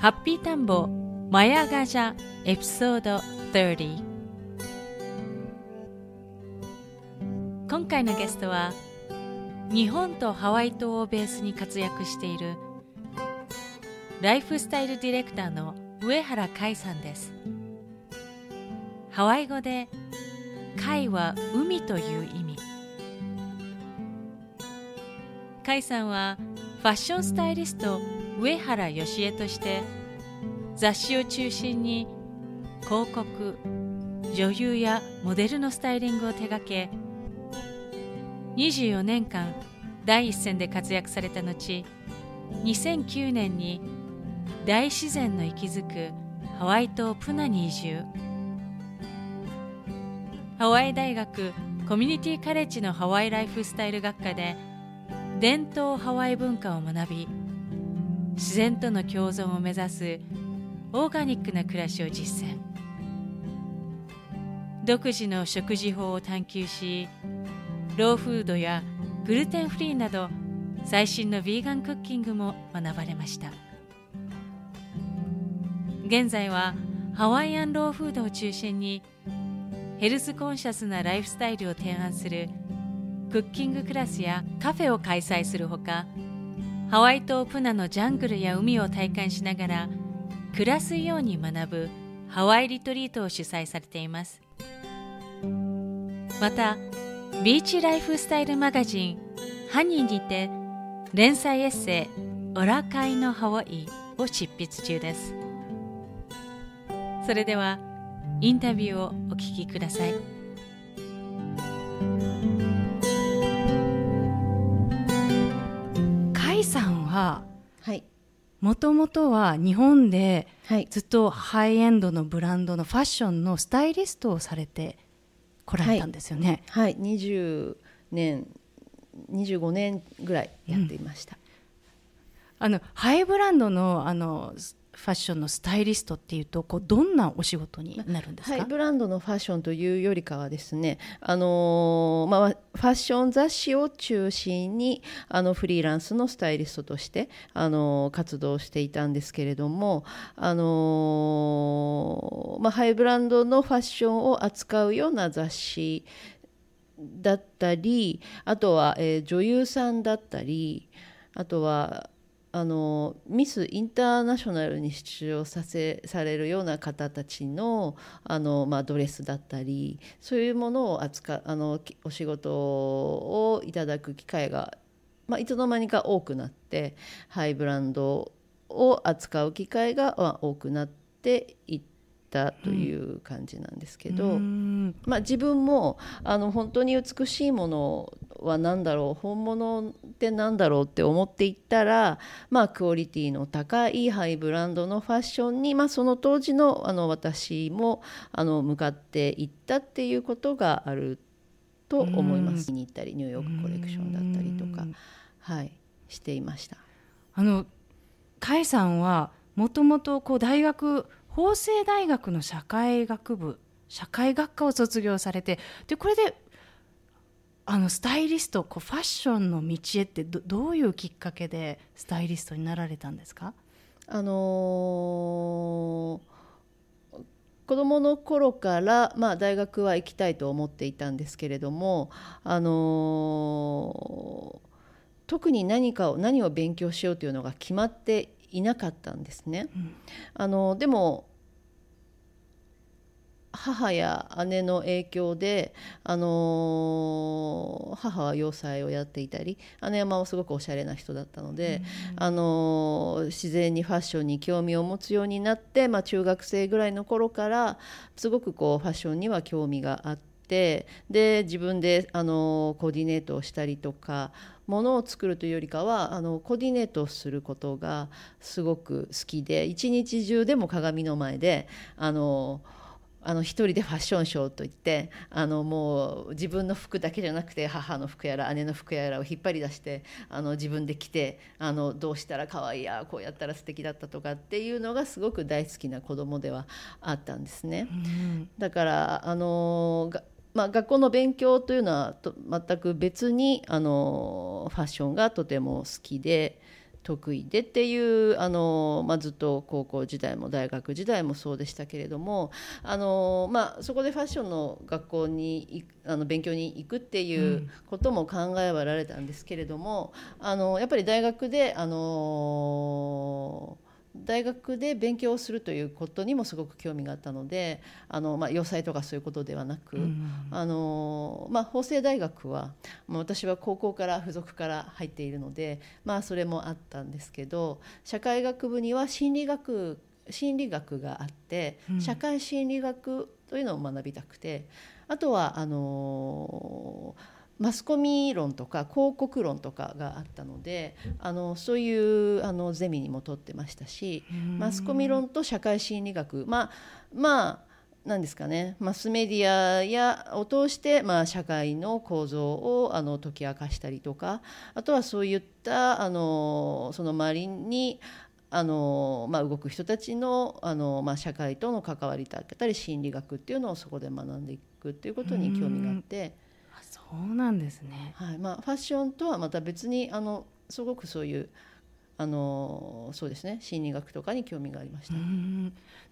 ハッピータンボマヤガジャエピソード30今回のゲストは日本とハワイ島をベースに活躍しているライフスタイルディレクターの上原海さんです。ハワイ語で海は海という意味。海さんはファッションスタイリスト上原義恵として雑誌を中心に広告女優やモデルのスタイリングを手掛け24年間第一線で活躍された後2009年に大自然の息づくハワイ島プナに移住。ハワイ大学コミュニティカレッジのハワイライフスタイル学科で伝統ハワイ文化を学び自然との共存を目指すオーガニックな暮らしを実践。独自の食事法を探求しローフードやグルテンフリーなど最新のヴィーガンクッキングも学ばれました。現在はハワイアンローフードを中心にヘルスコンシャスなライフスタイルを提案するクッキングクラスやカフェを開催するほかハワイ島プナのジャングルや海を体感しながら暮らすように学ぶハワイリトリートを主催されています。またビーチライフスタイルマガジンハニーにて連載エッセイ「オラカイのハワイ」を執筆中です。それではインタビューをお聞きください。はもともとは日本でずっとハイエンドのブランドのファッションのスタイリストをされてこられたんですよね。はい、はい、20年25年ぐらいやっていました。うん、あのハイブランドのあのファッションのスタイリストっていうとこうどんなお仕事になるんですか、ハイブランドのファッションというよりかはですね、あのまあ、ファッション雑誌を中心にあのフリーランスのスタイリストとして、あの活動していたんですけれども、あのまあ、ハイブランドのファッションを扱うような雑誌だったりあとは、え、女優さんだったりあとはあのミス・インターナショナルに出場させされるような方たちのあの、まあ、ドレスだったりそういうものを扱あのお仕事をいただく機会が、まあ、いつの間にか多くなってハイブランドを扱う機会が多くなっていって。たという感じなんですけど、うん、まあ、自分もあの本当に美しいものは何だろう本物って何だろうって思っていったら、まあ、クオリティの高いハイブランドのファッションに、まあ、その当時のあの私もあの向かっていったっていうことがあると思います。に行ったりニューヨークコレクションだったりとか、はい、していました。あの甲斐さんはもともと大学法政大学の社会学部社会学科を卒業されてでこれであのスタイリストこうファッションの道へってどどういうきっかけでスタイリストになられたんですか？あのー、子どもの頃から、まあ、大学は行きたいと思っていたんですけれども、あの特に何かを何を勉強しようというのが決まっていなかったんですね。うん、あのでも母や姉の影響で、あの母は洋裁をやっていたり姉山はすごくおしゃれな人だったので、あの自然にファッションに興味を持つようになって、まあ、中学生ぐらいの頃からすごくこうファッションには興味があって。で自分であのコーディネートをしたりとかものを作るというよりかはあのコーディネートをすることがすごく好きで一日中でも鏡の前であのあの一人でファッションショーといってあのもう自分の服だけじゃなくて母の服やら姉の服やらを引っ張り出してあの自分で着てあのどうしたら可愛いやこうやったら素敵だったとかっていうのがすごく大好きな子供ではあったんですね。うん、だからあのまあ、学校の勉強というのはと全く別にあのファッションがとても好きで。得意でっていうあの、まあ、ずっと高校時代も大学時代もそうでしたけれどもあの、まあ、そこでファッションの学校にあの勉強に行くっていうことも考えはられたんですけれども、うん、あのやっぱり大学であの大学で勉強をするということにもすごく興味があったのであの、まあ、洋裁とかそういうことではなく、うん、あのまあ、法政大学は、まあ、私は高校から付属から入っているので、まあ、それもあったんですけど社会学部には心理学心理学があって、社会心理学というのを学びたくてあとはあのーマスコミ論とか広告論とかがあったのであのそういうあのゼミにも取ってましたしマスコミ論と社会心理学まあまあ何ですかねマスメディアやを通して、まあ、社会の構造をあの解き明かしたりとかあとはそういったあのその周りにあの、まあ、動く人たちのあの、まあ、社会との関わりだったり心理学っていうのをそこで学んでいくっていうことに興味があって。そうなんですね、はい。まあ、ファッションとはまた別にあのすごくそういうあのそうですね。心理学とかに興味がありました。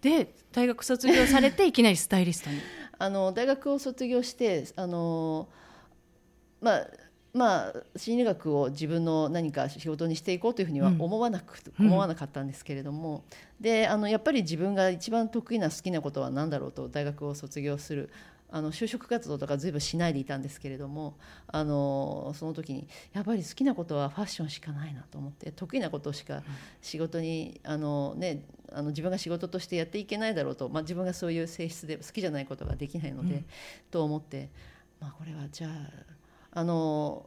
で大学卒業されていきなりスタイリストに？あの大学を卒業してあのまあまあ、心理学を自分の何か仕事にしていこうというふうには思わなく、うん、思わなかったんですけれども、であのやっぱり自分が一番得意な好きなことは何だろうと大学を卒業するあの就職活動とか随分しないでいたんですけれどもあのその時にやっぱり好きなことはファッションしかないなと思って得意なことしか仕事にあの、ね、あの自分が仕事としてやっていけないだろうと、まあ、自分がそういう性質で好きじゃないことができないので、うん、と思って、まあ、これはじゃああの、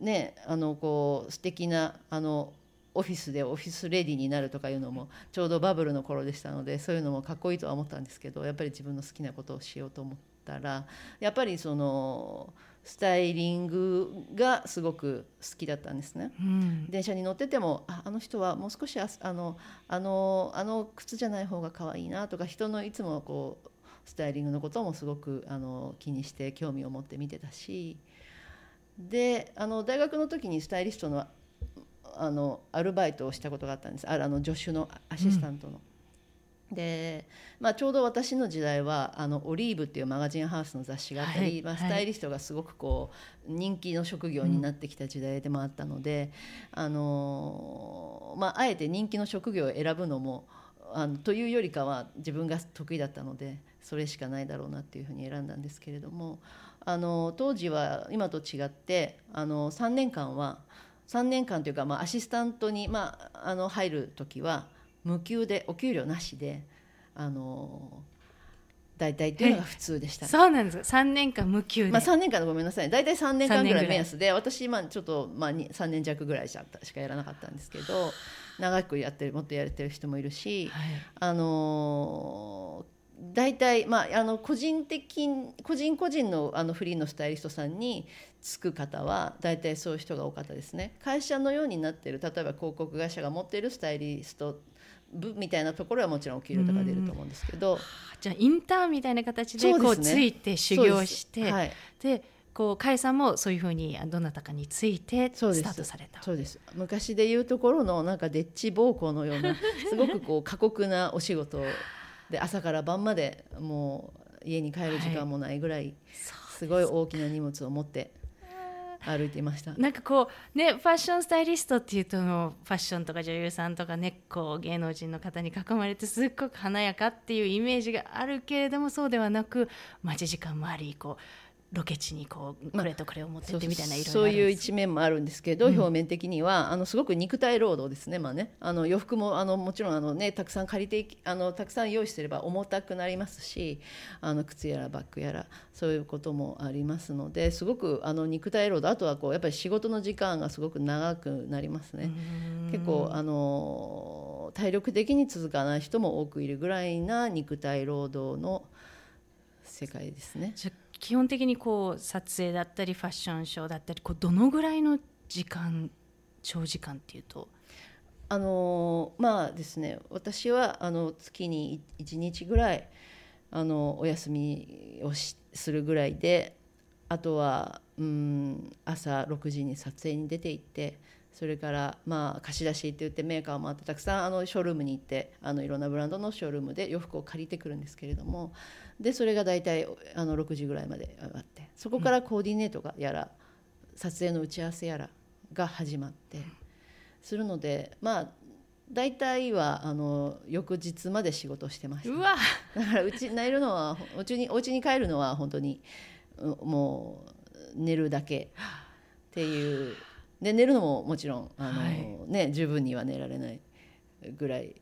ね、あのこう素敵なあのオフィスでオフィスレディになるとかいうのもちょうどバブルの頃でしたのでそういうのもかっこいいとは思ったんですけどやっぱり自分の好きなことをしようと思ったらやっぱりそのスタイリングがすごく好きだったんですね、うん、電車に乗っててもああの人はもう少しあのあのあの靴じゃない方が可愛いなとか人のいつもこうスタイリングのこともすごくあの気にして興味を持って見てたし。であの大学の時にスタイリストのあのアルバイトをしたことがあったんです。あの助手のアシスタントの。うん、でまあ、ちょうど私の時代はあのオリーブっていうマガジンハウスの雑誌があったり、はい、まあ、スタイリストがすごくこう人気の職業になってきた時代でもあったので、うん、あのまあ、あえて人気の職業を選ぶのもあのというよりかは自分が得意だったのでそれしかないだろうなっていうふうに選んだんですけれどもあの当時は今と違ってあの3年間は3年間というか、まあ、アシスタントに、まあ、あの入る時は無給でお給料なしであの大体というのが普通でした、ね、そうなんです。3年間無給で、まあ、3年間ごめんなさい。大体3年間ぐらい目安で私、まあ、ちょっと、まあ、3年弱ぐらいしかやらなかったんですけど長くやってるもっとやれてる人もいるし、はい、あのー大体、まあ、あの個人的個人個人のあのフリーのスタイリストさんにつく方は大体そういう人が多かったですね。会社のようになっている例えば広告会社が持っているスタイリスト部みたいなところはもちろんお給料とか出ると思うんですけど、じゃあインターンみたいな形でこうついて修行してで、はい、こう甲斐さんもそういうふうにどなたかについてスタートされた。そうです。昔でいうところのなんかデッチ暴行のようなすごくこう過酷なお仕事で朝から晩までもう家に帰る時間もないぐらい、すごい大きな荷物を持って歩いていました。なんかこうねファッションスタイリストっていうとのファッションとか女優さんとかねこう芸能人の方に囲まれてすっごく華やかっていうイメージがあるけれどもそうではなく待ち時間もありこうロケ地にこうこれとこれを持ってってみたいな色そういう一面もあるんですけど、うん、表面的にはあのすごく肉体労働ですね、まあね、あの洋服もあのもちろんあの、ね、たくさん借りてあのたくさん用意すれば重たくなりますしあの靴やらバッグやらそういうこともありますのですごくあの肉体労働あとはこうやっぱり仕事の時間がすごく長くなりますね。結構あの体力的に続かない人も多くいるぐらいな肉体労働の世界ですね。基本的にこう撮影だったりファッションショーだったりこうどのぐらいの時間長時間っていうと？あのまあですね私はあの月に1日ぐらいあのお休みをするぐらいであとはうん朝6時に撮影に出て行ってそれからまあ貸し出しって言ってメーカーもあってたくさんあのショールームに行ってあのいろんなブランドのショールームで洋服を借りてくるんですけれどもでそれが大体あの6時ぐらいまで上がってそこからコーディネートがやら、撮影の打ち合わせやらが始まってするのでまあ大体はあの翌日まで仕事してました、うわ。だからうち寝るのはお家にお家に帰るのは本当にもう寝るだけっていうで寝るのももちろんあの、はい、ね、十分には寝られないぐらい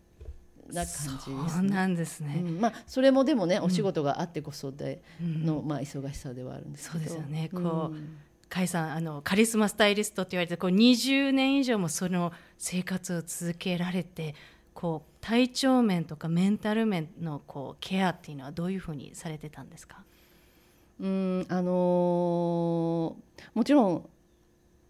な感じです、ね、そうなんですね、うん、まあ、それもでもね、お仕事があってこそでの、まあ、忙しさではあるんですけど。そうですよね。こう、甲斐さんあのカリスマスタイリストって言われてこう20年以上もその生活を続けられてこう体調面とかメンタル面のこうケアっていうのはどういうふうにされてたんですか？うん。あのー、もちろん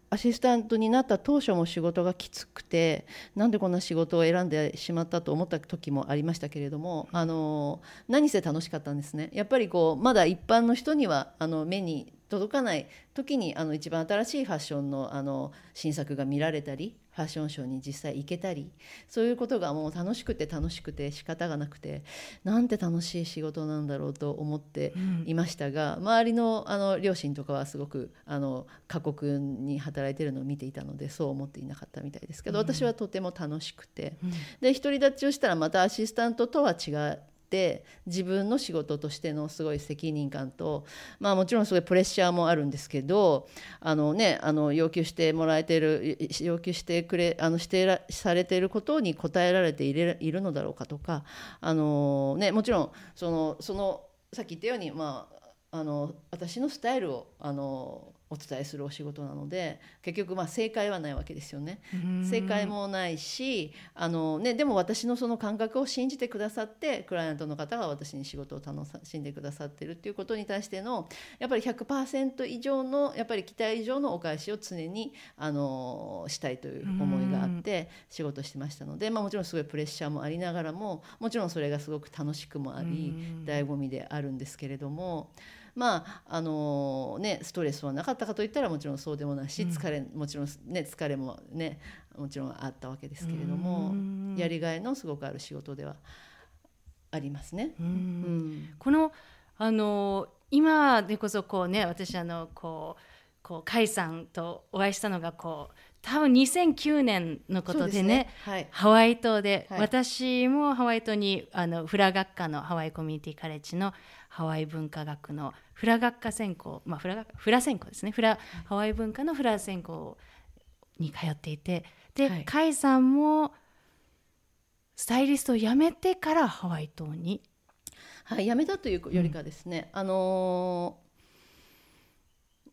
アシスタントになった当初も仕事がきつくてなんでこんな仕事を選んでしまったと思った時もありましたけれどもあの何せ楽しかったんですね。やっぱりこうまだ一般の人にはあの目に届かない時にあの一番新しいファッションのあの新作が見られたりファッションショーに実際行けたりそういうことがもう楽しくて楽しくて仕方がなくてなんて楽しい仕事なんだろうと思っていましたが、うん、周りのあの両親とかはすごくあの過酷に働いてるのを見ていたのでそう思っていなかったみたいですけど、うん、私はとても楽しくて、うん、で独り立ちをしたらまたアシスタントとは違うって自分の仕事としてのすごい責任感と、まあ、もちろんすごいプレッシャーもあるんですけどあの、ね、あの要求してもらえてる要求してくれあのしてらされてることに応えられているいるのだろうかとかあの、ね、もちろんそのそのさっき言ったように、まあ、あの私のスタイルをあのお伝えするお仕事なので結局まあ正解はないわけですよね。正解もないしあの、ね、でも私のその感覚を信じてくださってクライアントの方が私に仕事を楽しんでくださってるっていうことに対してのやっぱり100%以上のやっぱり期待以上のお返しを常にあのしたいという思いがあって仕事してましたので、まあ、もちろんすごいプレッシャーもありながらももちろんそれがすごく楽しくもあり醍醐味であるんですけれども。まああのね、ストレスはなかったかといったらもちろんそうでもないし、疲れもちろん、ね、疲れも、ね、もちろんあったわけですけれどもやりがいのすごくある仕事ではありますね。うん、このあの今でこそこうね私あのこうこう甲斐さんとお会いしたのがこう多分2009年のことでね、ね。はい、ハワイ島で、はい、私もハワイ島にあのフラ学科のハワイコミュニティカレッジのハワイ文化学のフラ学科専攻、まあ、フラフラ専攻ですね。フラ、ハワイ文化のフラ専攻に通っていてで、はい、甲斐さんもスタイリストを辞めてからハワイ島に。はい、辞めたというよりかですね、うん、あのー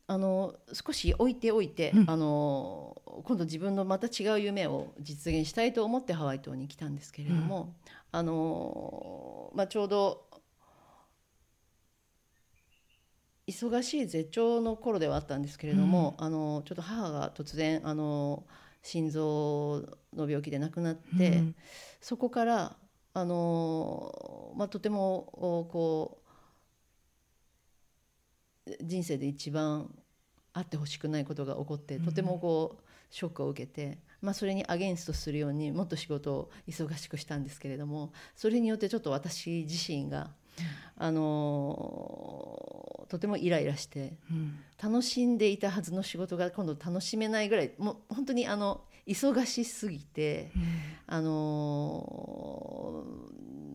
あの少し置いておいて、うん、あの今度自分のまた違う夢を実現したいと思ってハワイ島に来たんですけれども、うん、あのまあ、ちょうど忙しい絶頂の頃ではあったんですけれども、うん、あのちょっと母が突然あの心臓の病気で亡くなって、そこからあの、まあ、とてもこう人生で一番あってほしくないことが起こってとてもこうショックを受けて、まあ、それにアゲンストするようにもっと仕事を忙しくしたんですけれどもそれによってちょっと私自身が、あのとてもイライラして、楽しんでいたはずの仕事が今度楽しめないぐらいもう本当にあの忙しすぎて、あの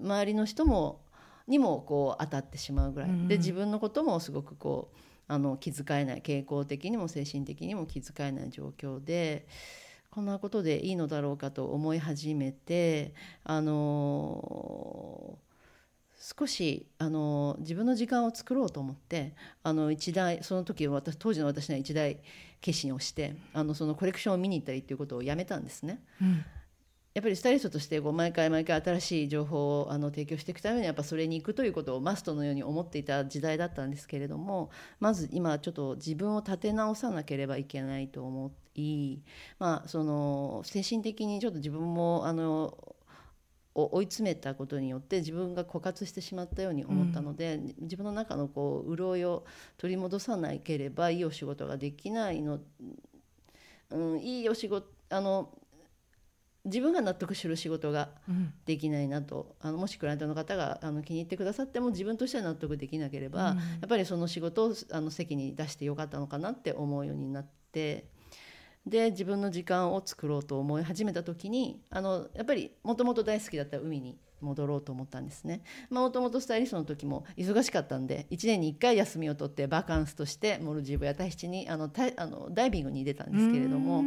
周りの人もにもこう当たってしまうぐらい、で自分のこともすごくこうあの気遣えない傾向的にも精神的にも気遣えない状況でこんなことでいいのだろうかと思い始めてあの少しあの自分の時間を作ろうと思ってあの一大その時私当時の私には一大決心をしてあのそのコレクションを見に行ったりっていうことをやめたんですね。うんやっぱりスタイリストとしてこう毎回毎回新しい情報をあの提供していくためにはやっぱそれに行くということをマストのように思っていた時代だったんですけれどもまず今ちょっと自分を立て直さなければいけないと思い、まあ、その精神的にちょっと自分もあの追い詰めたことによって自分が枯渇してしまったように思ったので、うん、自分の中のこう潤いを取り戻さなければいいお仕事ができないの、うん、いいお仕事あの自分が納得する仕事ができないなと、うん、あのもしクライアントの方があの気に入ってくださっても自分としては納得できなければ、うん、やっぱりその仕事をあの席に出してよかったのかなって思うようになってで自分の時間を作ろうと思い始めた時にあのやっぱりもともと大好きだった海に戻ろうと思ったんですね。もともとスタイリストの時も忙しかったんで1年に1回休みを取ってバカンスとしてモルジブやタヒチにあのあのダイビングに出たんですけれども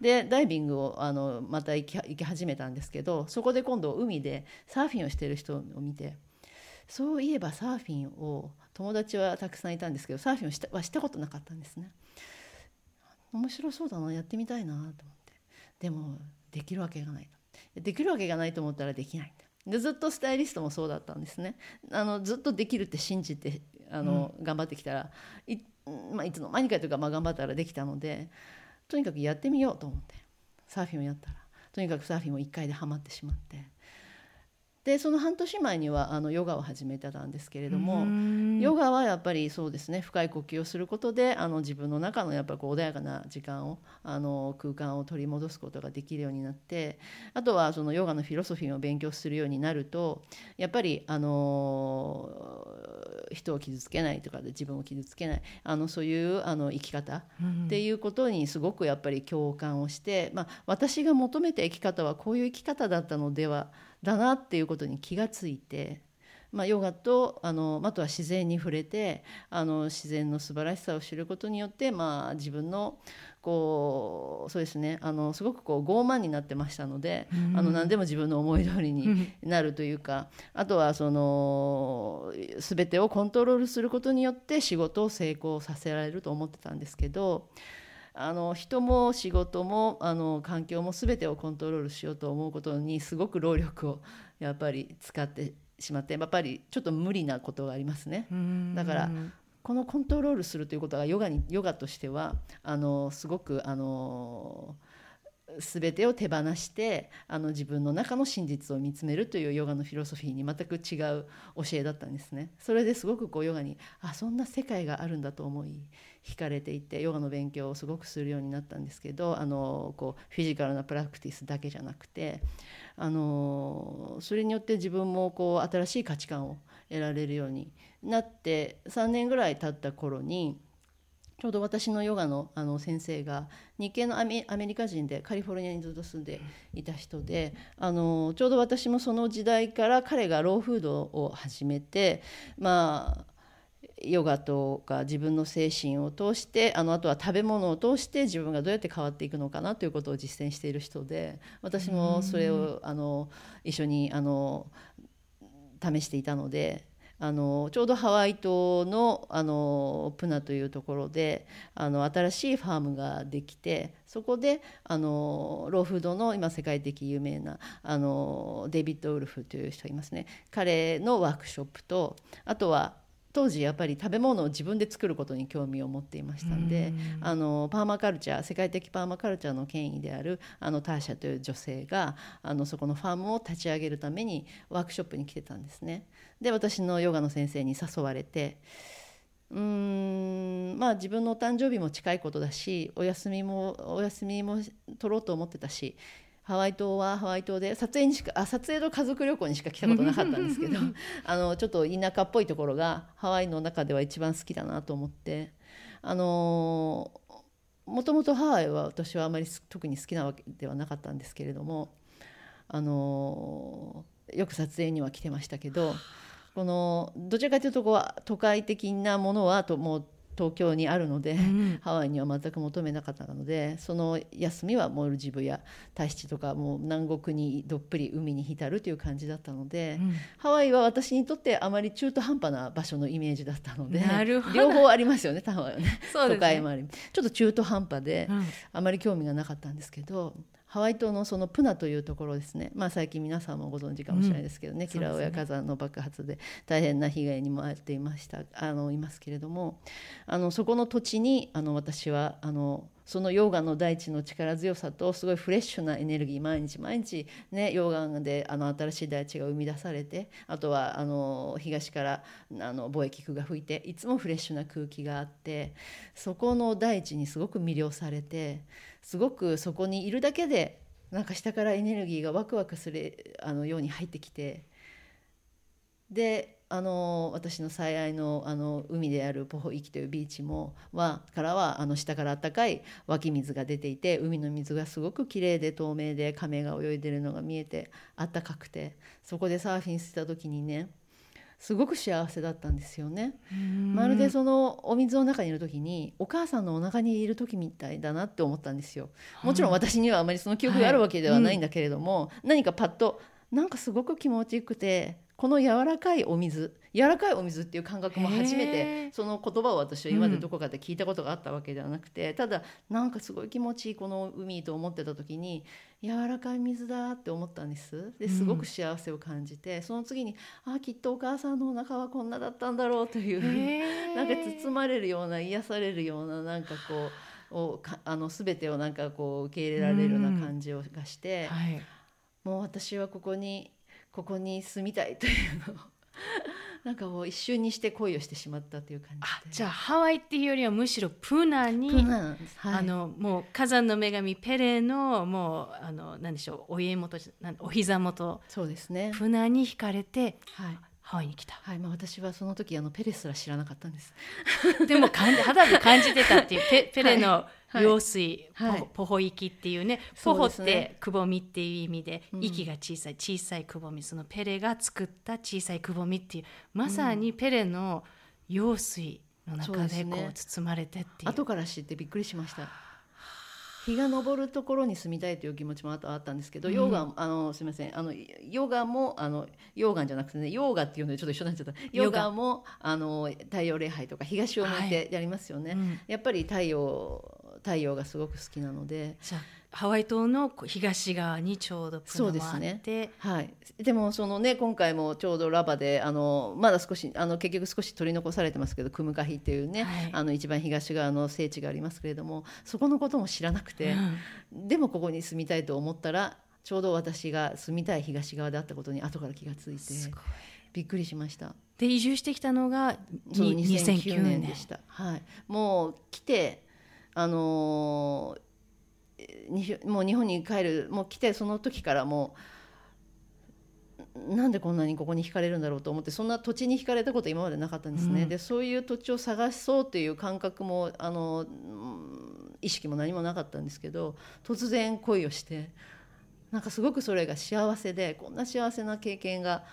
でダイビングをあのまた行き行き始めたんですけどそこで今度海でサーフィンをしてる人を見てそういえばサーフィンを友達はたくさんいたんですけどサーフィンをしたはしたことなかったんですね。面白そうだなやってみたいなと思って。でもできるわけがないできるわけがないと思ったらできないでずっとスタイリストもそうだったんですね。あのずっとできるって信じてあの、うん、頑張ってきたらい,、まあ、いつの間にかというか、まあ、頑張ったらできたのでとにかくやってみようと思って。サーフィンをやったら。とにかくサーフィンも1回でハマってしまってでその半年前にはあのヨガを始めてたんですけれどもヨガはやっぱりそうですね深い呼吸をすることであの自分の中のやっぱこう穏やかな時間をあの空間を取り戻すことができるようになってあとはそのヨガのフィロソフィーを勉強するようになるとやっぱりあの人を傷つけないとかで自分を傷つけないあのそういうあの生き方っていうことにすごくやっぱり共感をして、まあ、私が求めた生き方はこういう生き方だったのではだなっていうことに気がついて、まあ、ヨガとあのあとは自然に触れてあの自然の素晴らしさを知ることによって、まあ、自分のこうそうですねあのすごくこう傲慢になってましたので、うん、あの何でも自分の思い通りになるというか、うん、あとはその全てをコントロールすることによって仕事を成功させられると思ってたんですけど。あの人も仕事もあの環境も全てをコントロールしようと思うことにすごく労力をやっぱり使ってしまってやっぱりちょっと無理なことがありますね。だからこのコントロールするということがヨガにヨガとしてはあのすごくあの全てを手放してあの自分の中の真実を見つめるというヨガのフィロソフィーに全く違う教えだったんですね。それですごくこうヨガにあそんな世界があるんだと思い惹かれていてヨガの勉強をすごくするようになったんですけどあのこうフィジカルなプラクティスだけじゃなくてあのそれによって自分もこう新しい価値観を得られるようになって3年ぐらい経った頃にちょうど私のヨガのあの先生が日系のアメリカ人でカリフォルニアにずっと住んでいた人であのちょうど私もその時代から彼がローフードを始めてまあヨガとか自分の精神を通してあのあとは食べ物を通して自分がどうやって変わっていくのかなということを実践している人で私もそれをあの一緒にあの試していたのであのちょうどハワイ島のあのプナというところであの新しいファームができてそこであのローフードの今世界的有名なあのデビッド・ウルフという人がいますね彼のワークショップとあとは当時やっぱり食べ物を自分で作ることに興味を持っていましたんであのパーマカルチャー世界的パーマカルチャーの権威であるあのターシャという女性があのそこのファームを立ち上げるためにワークショップに来てたんですね。で私のヨガの先生に誘われてうーんまあ自分のお誕生日も近いことだしお休みもお休みも取ろうと思ってたしハワイ島はハワイ島で撮影にしかあ撮影と家族旅行にしか来たことなかったんですけど あのちょっと田舎っぽいところがハワイの中では一番好きだなと思ってあのもともとハワイは私はあまり特に好きなわけではなかったんですけれどもあのよく撮影には来てましたけどこのどちらかというとこう都会的なものはともう東京にあるので、うん、ハワイには全く求めなかったのでその休みはモルジブやタヒチとかもう南国にどっぷり海に浸るという感じだったので、うん、ハワイは私にとってあまり中途半端な場所のイメージだったので両方ありますよねハワイはね、ね、都会もありちょっと中途半端で、うん、あまり興味がなかったんですけどハワイ島のそのプナというところですね、まあ、最近皆さんもご存知かもしれないですけどね、うん、キラオヤ火山の爆発で大変な被害にも遭っていましたあのいますけれども。あのそこの土地にあの私はあのその溶岩の大地の力強さとすごいフレッシュなエネルギー毎日毎日、ね、溶岩であの新しい大地が生み出されてあとはあの東からあの貿易風が吹いていつもフレッシュな空気があってそこの大地にすごく魅了されてすごくそこにいるだけでなんか下からエネルギーがワクワクするあのように入ってきてであの私の最愛のあの海であるポホイキというビーチもはからはあの下からあったかい湧き水が出ていて海の水がすごくきれいで透明で亀が泳いでるのが見えてあったかくてそこでサーフィンした時にねすごく幸せだったんですよね。まるでそのお水の中にいる時にお母さんのお腹にいる時みたいだなって思ったんですよ。もちろん私にはあまりその記憶があるわけではないんだけれども、はいうん、何かパッとなんかすごく気持ちよくてこの柔らかいお水柔らかいお水っていう感覚も初めてその言葉を私は今までどこかで聞いたことがあったわけではなくて、うん、ただなんかすごい気持ちいいこの海と思ってた時に柔らかい水だって思ったんです。ですごく幸せを感じて、うん、その次にあきっとお母さんのお腹はこんなだったんだろうという なんか包まれるような癒されるようななんかこうをかあの全てをなんかこう受け入れられるような感じをがして、うん。はい、もう私はここにここに住みたいというのを。なんかもう一瞬にして恋をしてしまったという感じじゃあハワイっていうよりはむしろプナにプナ、はい、あのもう火山の女神ペレのもうあの何でしょうお家元お膝元。そうですね。プナに惹かれて、はい、ハワイに来た。はい、まあ私はその時あのペレすら知らなかったんです。でも肌で感じてたっていうペペレの用水、はい。ポポホ息っていうね、ポホってくぼみっていう意味で、息が小さい小さいくぼみ、そのペレが作った小さいくぼみっていうまさにペレの用水の中でこう包まれてっていう。後から知ってびっくりしました。日が昇るところに住みたいという気持ちもあったんですけど、溶岩あのすみません。あのヨガもあの溶岩じゃなくてね溶岩っていうのでちょっと一緒になっちゃった。ヨガもあの太陽礼拝とか東を向いてやりますよね、はいうん、やっぱり太陽太陽がすごく好きなので。ハワイ島の東側にちょうどプナもあって、ね、はい、でもそのね今回もちょうどラバであのまだ少しあの結局少し取り残されてますけどクムカヒっていうね、はい、あの一番東側の聖地がありますけれどもそこのことも知らなくて、うん、でもここに住みたいと思ったらちょうど私が住みたい東側であったことに後から気がついてびっくりしました。で移住してきたのが2009年でした。はい、もう来てあのー、もう日本に帰るもう来てその時からもうなんでこんなにここに惹かれるんだろうと思ってそんな土地に惹かれたこと今までなかったんですね、うん、でそういう土地を探そうという感覚もあの意識も何もなかったんですけど突然恋をしてなんかすごくそれが幸せでこんな幸せな経験が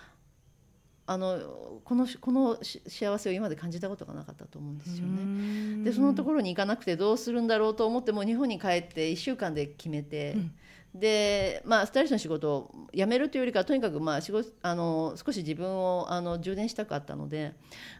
あのこのこの幸せを今まで感じたことがなかったと思うんですよね。でそのところに行かなくてどうするんだろうと思っても日本に帰って1週間で決めて、うん、でまあスタイリストの仕事を辞めるというよりかとにかくまあ仕事あの少し自分をあの充電したかったので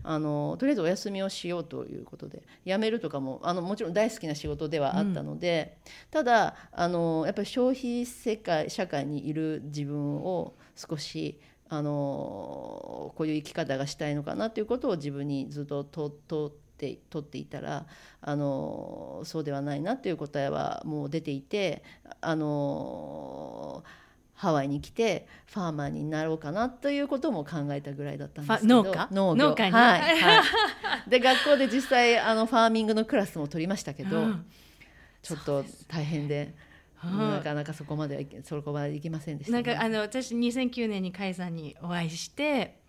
あのとりあえずお休みをしようということで辞めるとかもあのもちろん大好きな仕事ではあったので、うん、ただあのやっぱり消費世界社会にいる自分を少しあのこういう生き方がしたいのかなということを自分にずっと問って取っていたらあのそうではないなという答えはもう出ていてあのハワイに来てファーマーになろうかなということも考えたぐらいだったんですけど農家？農業。農家に？はいはい、で学校で実際あのファーミングのクラスも取りましたけど、うん。ちょっと大変でうんなかなかそこまではそこまでいきませんでした、ね、なんかあの私2009年に甲斐さんにお会いして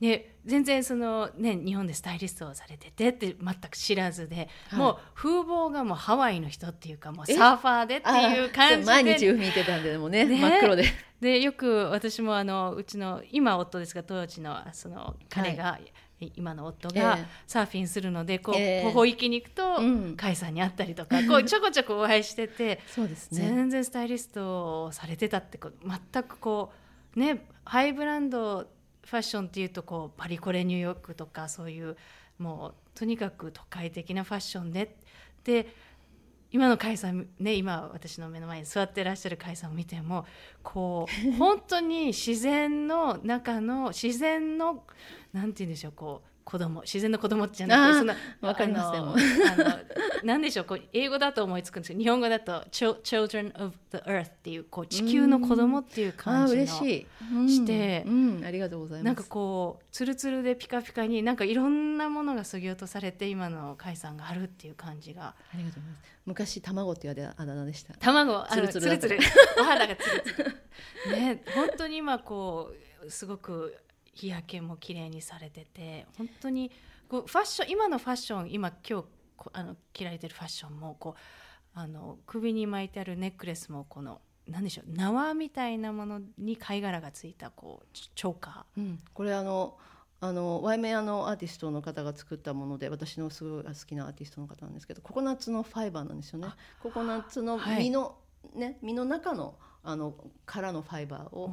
で全然その、ね、日本でスタイリストをされててって全く知らずで、はい。もう風貌がもうハワイの人っていうかもうサーファーでっていう感じあそう毎日で海見てたんでもねね。真っ黒で。でよく私もあのうちの今夫ですが当時のその彼が、今の夫がええ。サーフィンするので、こうええ。ポホ行きに行くと、うん。甲斐さんに会ったりとかこう ちょこちょこお会いしてて。そうですね。全然スタイリストをされてたってこう全くこうねハイブランドファッションっていうとこうパリコレニューヨークとかそういうもうとにかく都会的なファッションでで今の甲斐さんね今私の目の前に座ってらっしゃる甲斐さんを見てもこう 本当に自然の中の自然のなんて言うんでしょうこう子供自然の子供じゃなくてそのわかりますでも。あのなんでしょうこう英語だと思いつくんですけど日本語だと「Chil- Children of the Earth」っていうこう地球の子供っていうあ感じのー嬉しい、うんしてうん、ありがとうございます。なんかこうツルツルでピカピカになんかいろんなものがそぎ落とされて今の甲斐さんがあるっていう感じが。ありがとうございます。昔卵って言われたあだ名でした。卵ツルツルツルツル。お肌がツルツル。ね本当に今こうすごく日焼けも綺麗にされてて本当にこうファッション今のファッション今今日こあの着られてるファッションもこうあの首に巻いてあるネックレスもこのなんでしょう縄みたいなものに貝殻がついたこうチチョーカうん、これあのあのワイメアのアーティストの方が作ったもので私のすごい好きなアーティストの方なんですけどココナッツのファイバーなんですよね。ココナッツのはい。実の、ね実の中のあの殻のファイバーー。を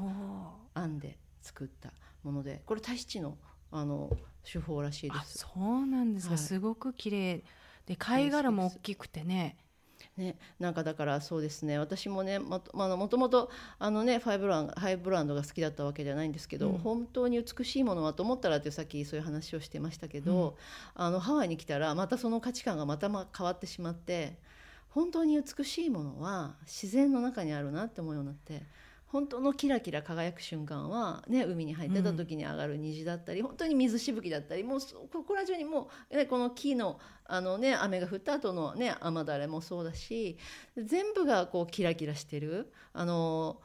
編んで作ったものでこれタヒチのあの手法らしいであす。そうなんですが、はい。すごく綺麗。で貝殻も大きくてね。ね、なんかだからそうですね。私もねもと,、まあ、もともとあのねファイブランハイブランドが好きだったわけじゃないんですけど、うん。本当に美しいものはと思ったらってさっきそういう話をしてましたけど、あのハワイに来たらまたその価値観がまたま変わってしまって本当に美しいものは自然の中にあるなって思うようになって本当のキラキラ輝く瞬間は、ね、海に入ってた時に上がる虹だったり、本当に水しぶきだったりもうそここら中にもう、ね、この木のあの、ね、雨が降った後のね雨だれもそうだし全部がこうキラキラしてる。あの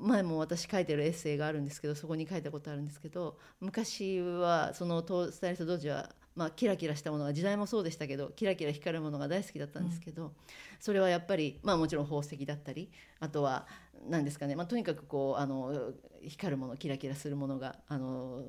前も私書いてるエッセイがあるんですけどそこに書いたことあるんですけど昔はそのトスタイリスト同時は、まあ、キラキラしたものが時代もそうでしたけどキラキラ光るものが大好きだったんですけど、それはやっぱり、まあ、もちろん宝石だったりあとは何ですかね、まあ、とにかくこうあの光るものキラキラするものがあの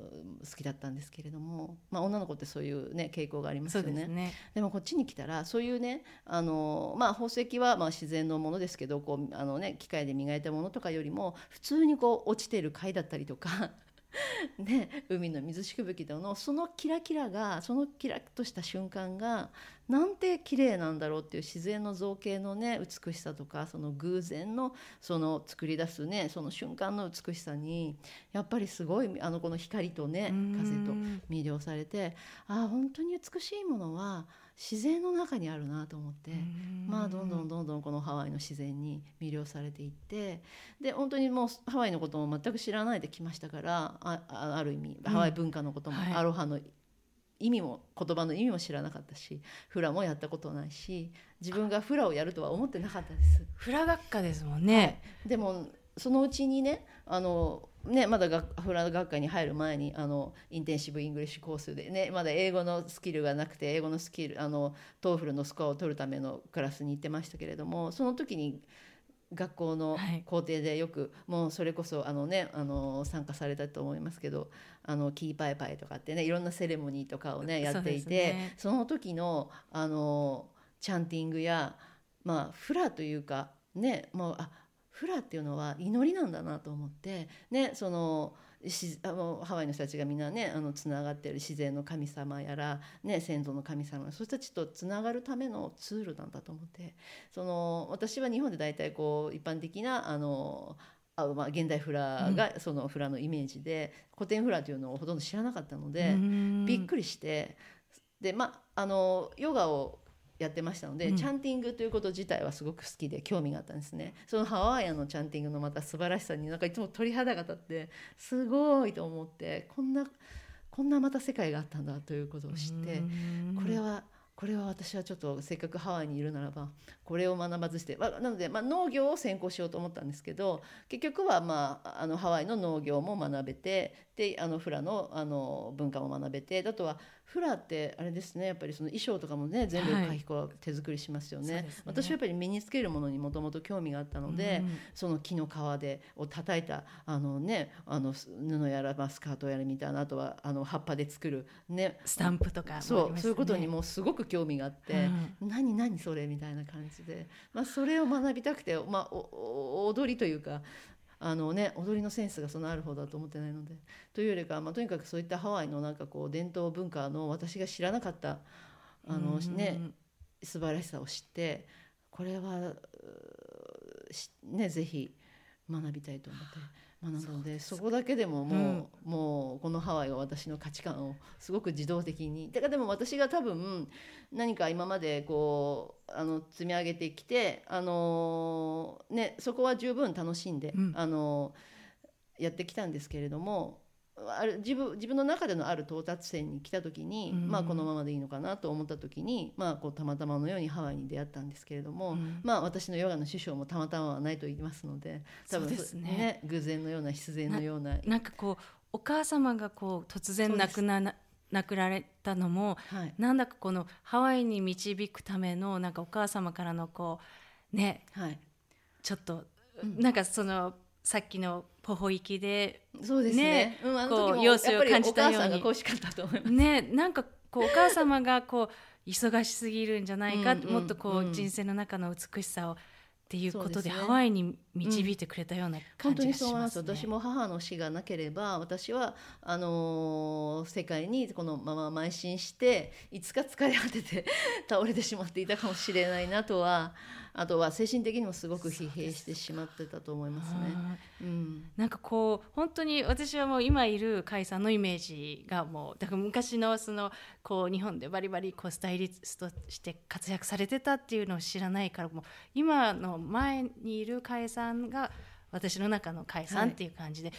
好きだったんですけれども、まあ、女の子ってそういう、ね、傾向がありますそよね。うですねでもこっちに来たらそういうねあの、まあ、宝石はまあ自然のものですけどこうあの、ね、機械で磨いたものとかよりも普通にこう落ちてる貝だったりとか。ね、海の水しぶきのそのキラキラがそのキラッとした瞬間がなんて綺麗なんだろうっていう自然の造形のね美しさとかその偶然のその作り出すねその瞬間の美しさにやっぱりすごいあのこの光とねうん。風と魅了されてああ本当に美しいものは自然の中にあるなと思って。まあどんどんどんどんこのハワイの自然に魅了されていってで本当にもうハワイのことも全く知らないで来ましたからああある意味ハワイ文化のことも、はいアロハの意味も言葉の意味も知らなかったしフラもやったことないし自分がフラをやるとは思ってなかったです。フラ学科ですもんね、でもそのうちにねあのねまだ学フラ学科に入る前にあの Intensive English Course でねまだ英語のスキルがなくて英語のスキルあの TOEFL のスコアを取るためのクラスに行ってましたけれどもその時に学校のはい。校庭でよく、もうそれこそあの、ね、あの参加されたと思いますけどあのキーパイパイとかってねいろんなセレモニーとかをねやっていてね。その時のあのチャンティングや、まあ、フラというかねもうあフラっていうのは祈りなんだなと思って、ね、そのしあのハワイの人たちがみんなねあのつながってる自然の神様やら、ね、先祖の神様そういう人たちとつながるためのツールなんだと思ってその私は日本で大体こう一般的なあのあまあ、現代フラがそのフラのイメージで、古典フラというのをほとんど知らなかったので、びっくりしてでまああのヨガをやってましたので、うん。チャンティングということ自体はすごく好きで興味があったんですね。そのハワイアンのチャンティングのまた素晴らしさになんかいつも鳥肌が立ってすごいと思ってこんなこんなまた世界があったんだということを知ってうん。これはこれは私はちょっとせっかくハワイにいるならばこれを学ばずして、まあ、なので、まあ、農業を専攻しようと思ったんですけど結局は、まあ、あのハワイの農業も学べてであのフラのあの文化も学べてあとはフラってあれですねやっぱりその衣装とかもね全部はい。カヒコは手作りしますよね,、そうですね。私はやっぱり身につけるものにもともと興味があったので、うんその木の皮でを叩いたあの、ね、あの布やら、まあ、スカートやらみたいなあとはあの葉っぱで作る、ね、スタンプとかね。そうそういうことにもうすごく興味があって、何何それみたいな感じで、まあ、それを学びたくて、まあ、おお踊りというかあの、ね、踊りのセンスがそのあるほどだと思ってないので。というよりか、まあ、とにかくそういったハワイのなんかこう伝統文化の私が知らなかったあの、うんね、素晴らしさを知ってこれはねぜひ学びたいと思って学んだ。のでそこだけでももう,、もうこのハワイが私の価値観をすごく自動的に。だからでも私が多分何か今までこうあの積み上げてきてあのねそこは十分楽しんで、うん。あのやってきたんですけれどもある自分自分の中でのある到達点に来た時に、うん。まあこのままでいいのかなと思った時に、まあ、こうたまたまのようにハワイに出会ったんですけれども、うん。まあ私のヨガの師匠もたまたまはないと言いますので多分そうですね。偶然のような必然のようななんかこうお母様がこう突然亡くなな亡くなられたのもはい。なんだかこのハワイに導くためのなんかお母様からのこうねはい。ちょっと、うん。なんかそのさっきのポホ行きでそうですね。うん、あの時もこう様子を感じたように。お母さんが恋しかったと思います。ねなんかこうお母様がこう忙しすぎるんじゃないか、うんうんもっとこう、うん人生の中の美しさをっていうことでね。ハワイに導いてくれたような感じがしまにそう思います。す。ね。私も母の死がなければ私はあのー世界にこのまま邁進していつか疲れ果てて 倒れてしまっていたかもしれないなとはあとは精神的にもすごく疲弊してしまってたと思いますね。うんうん。なんかこう本当に私はもう今いる甲斐さんのイメージがもうだから昔のそのこう日本でバリバリこうスタイリストとして活躍されてたっていうのを知らないからもう今の前にいる甲斐さんが私の中の甲斐さんっていう感じで、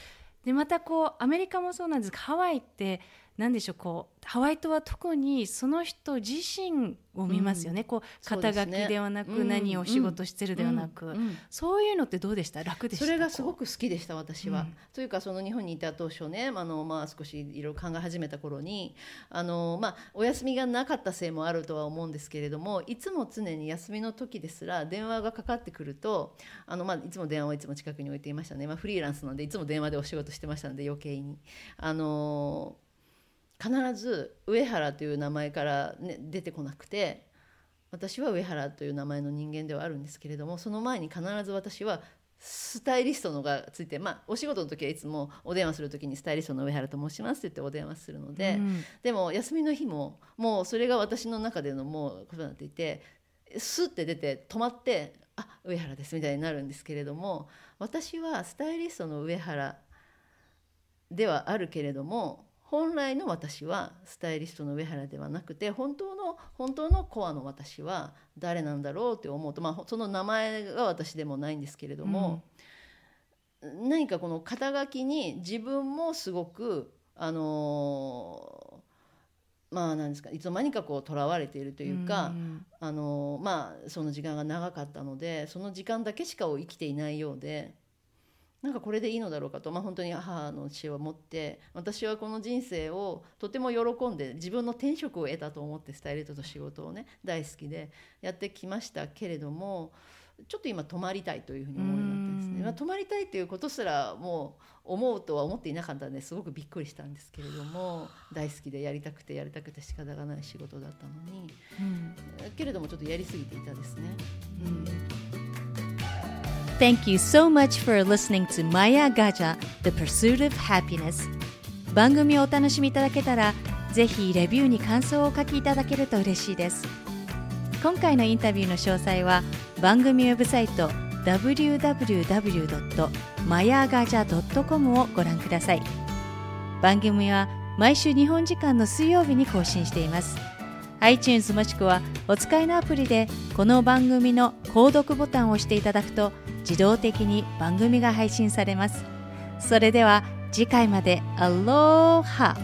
でまたこうアメリカもそうなんですがハワイって何でしょうこうハワイ島は特にその人自身を見ますよね、こうそうですね。肩書きではなく、うん。何を仕事してるではなく、うん。うん。そういうのってどうでした？楽でした？それがすごこく好きでした私は。う。ん。というかその日本にいた当初ねあの、まあ、少しいろいろ考え始めた頃にあの、まあ、お休みがなかったせいもあるとは思うんですけれどもいつも常に休みの時ですら電話がかかってくるとあの、まあ、いつも電話をいつも近くに置いていましたね、まあ、フリーランスなんでいつも電話でお仕事してましたので余計に。あの必ず上原という名前から、ね、出てこなくて私は上原という名前の人間ではあるんですけれどもその前に必ず私はスタイリストのがついて、まあ、お仕事の時はいつもお電話する時にスタイリストの上原と申しますって言ってお電話するので、うん。でも休みの日ももうそれが私の中でのもうことになっていてスッて出て止まって「あ上原です」みたいになるんですけれども私はスタイリストの上原ではあるけれども本来の私はスタイリストの上原ではなくて本当の本当のコアの私は誰なんだろうって思うと、まあ、その名前が私でもないんですけれども、何かこの肩書きに自分もすごくあのーまあなんですかいつの間にかこうとらわれているというか、んあのまあその時間が長かったのでその時間だけしかを生きていないようでなんかこれでいいのだろうかと、まあ、本当に母の血を持って私はこの人生をとても喜んで自分の転職を得たと思ってスタイリストと仕事をね大好きでやってきましたけれどもちょっと今泊まりたいというふうに思うようになってですうんね、まあ、泊まりたいということすらもう思うとは思っていなかったのですごくびっくりしたんですけれども大好きでやりたくてやりたくて仕方がない仕事だったのに。うんけれどもちょっとやりすぎていたですね。Thank you so much for listening to Maya Gaja, The Pursuit of Happiness. 番組をお楽しみいただけたら、ぜひレビューに感想をお書きいただけると嬉しいです。今回のインタビューの詳細は番組ウェブサイト www.mayagaja.com をご覧ください。番組は毎週日本時間の水曜日に更新しています。iTunes もしくはお使いのアプリでこの番組の購読ボタンを押していただくと自動的に番組が配信されます。それでは次回までアローハ